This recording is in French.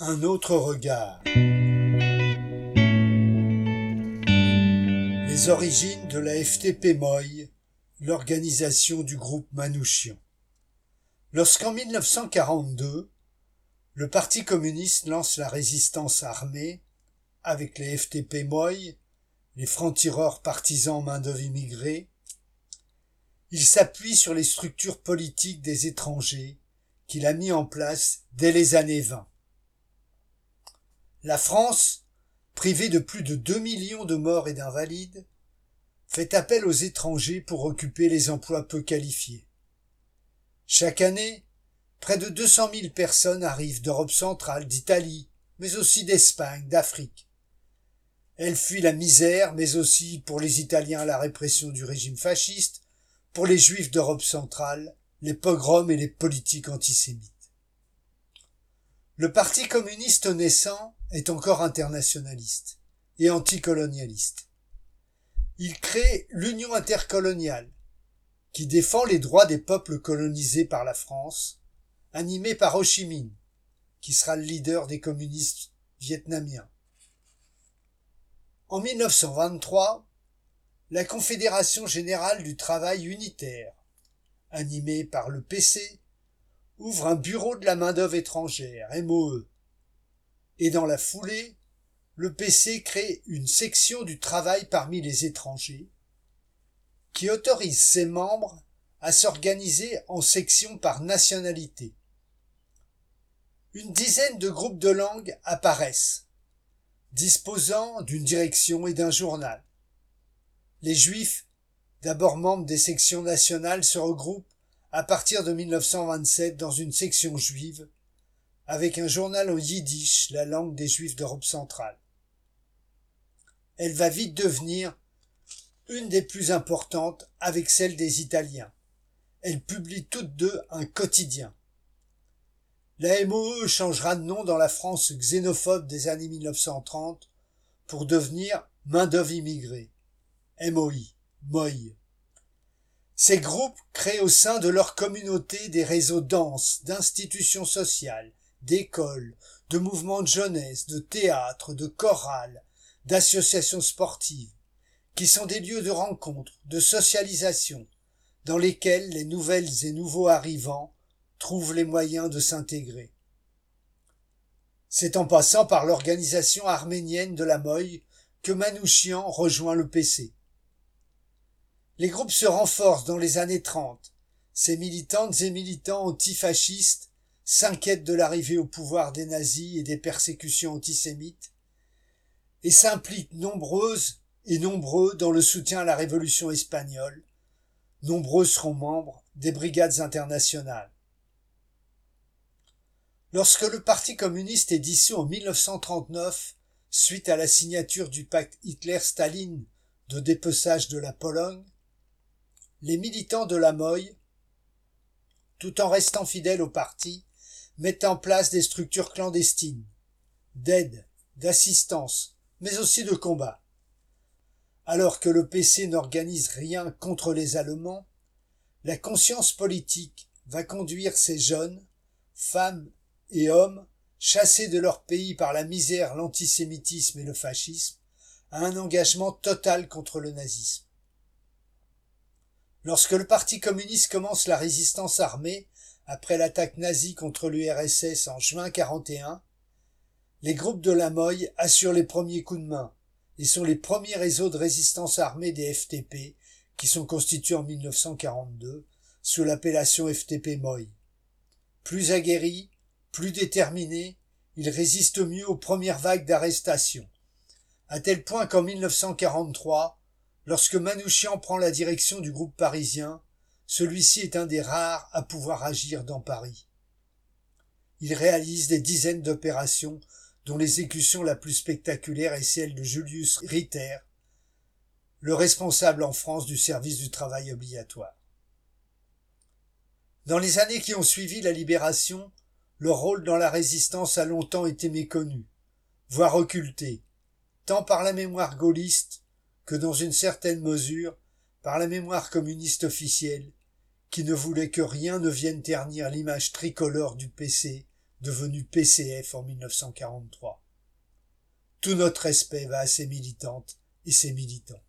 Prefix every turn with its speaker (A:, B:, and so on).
A: Un autre regard. Les origines de la FTP Moy, l'organisation du groupe Manouchian. Lorsqu'en 1942, le Parti communiste lance la résistance armée avec les FTP Moy, les francs-tireurs partisans main-d'œuvre immigrés, il s'appuie sur les structures politiques des étrangers qu'il a mis en place dès les années 20. La France, privée de plus de 2 millions de morts et d'invalides, fait appel aux étrangers pour occuper les emplois peu qualifiés. Chaque année, près de 200 000 personnes arrivent d'Europe centrale, d'Italie, mais aussi d'Espagne, d'Afrique. Elles fuient la misère, mais aussi pour les Italiens la répression du régime fasciste, pour les Juifs d'Europe centrale, les pogroms et les politiques antisémites. Le Parti communiste naissant est encore internationaliste et anticolonialiste. Il crée l'Union intercoloniale, qui défend les droits des peuples colonisés par la France, animée par Ho Chi Minh, qui sera le leader des communistes vietnamiens. En 1923, la Confédération générale du travail unitaire, animée par le PC, ouvre un bureau de la main-d'œuvre étrangère, MOE. Et dans la foulée, le PC crée une section du travail parmi les étrangers, qui autorise ses membres à s'organiser en sections par nationalité. Une dizaine de groupes de langues apparaissent, disposant d'une direction et d'un journal. Les juifs, d'abord membres des sections nationales, se regroupent à partir de 1927 dans une section juive, avec un journal en yiddish, la langue des juifs d'Europe centrale. Elle va vite devenir une des plus importantes avec celle des Italiens. Elles publient toutes deux un quotidien. La MOE changera de nom dans la France xénophobe des années 1930 pour devenir main-d'œuvre immigrée. MOI, MOI. Ces groupes créent au sein de leur communauté des réseaux denses d'institutions sociales, d'écoles, de mouvements de jeunesse, de théâtre, de chorales, d'associations sportives, qui sont des lieux de rencontre, de socialisation, dans lesquels les nouvelles et nouveaux arrivants trouvent les moyens de s'intégrer. C'est en passant par l'organisation arménienne de la Moye que Manouchian rejoint le PC. Les groupes se renforcent dans les années 30. Ces militantes et militants antifascistes s'inquiètent de l'arrivée au pouvoir des nazis et des persécutions antisémites et s'impliquent nombreuses et nombreux dans le soutien à la révolution espagnole. Nombreux seront membres des brigades internationales. Lorsque le Parti communiste est dissous en 1939, suite à la signature du pacte Hitler-Staline de dépeçage de la Pologne, les militants de la Moye, tout en restant fidèles au parti, mettent en place des structures clandestines, d'aide, d'assistance, mais aussi de combat. Alors que le PC n'organise rien contre les Allemands, la conscience politique va conduire ces jeunes, femmes et hommes, chassés de leur pays par la misère, l'antisémitisme et le fascisme, à un engagement total contre le nazisme. Lorsque le Parti communiste commence la résistance armée, après l'attaque nazie contre l'URSS en juin 41, les groupes de la Moye assurent les premiers coups de main et sont les premiers réseaux de résistance armée des FTP qui sont constitués en 1942 sous l'appellation FTP Moy. Plus aguerris, plus déterminés, ils résistent mieux aux premières vagues d'arrestations, à tel point qu'en 1943, Lorsque Manouchian prend la direction du groupe parisien, celui-ci est un des rares à pouvoir agir dans Paris. Il réalise des dizaines d'opérations dont l'exécution la plus spectaculaire est celle de Julius Ritter, le responsable en France du service du travail obligatoire. Dans les années qui ont suivi la libération, leur rôle dans la résistance a longtemps été méconnu, voire occulté, tant par la mémoire gaulliste que dans une certaine mesure par la mémoire communiste officielle, qui ne voulait que rien ne vienne ternir l'image tricolore du PC devenue PCF en 1943. Tout notre respect va à ces militantes et ces militants.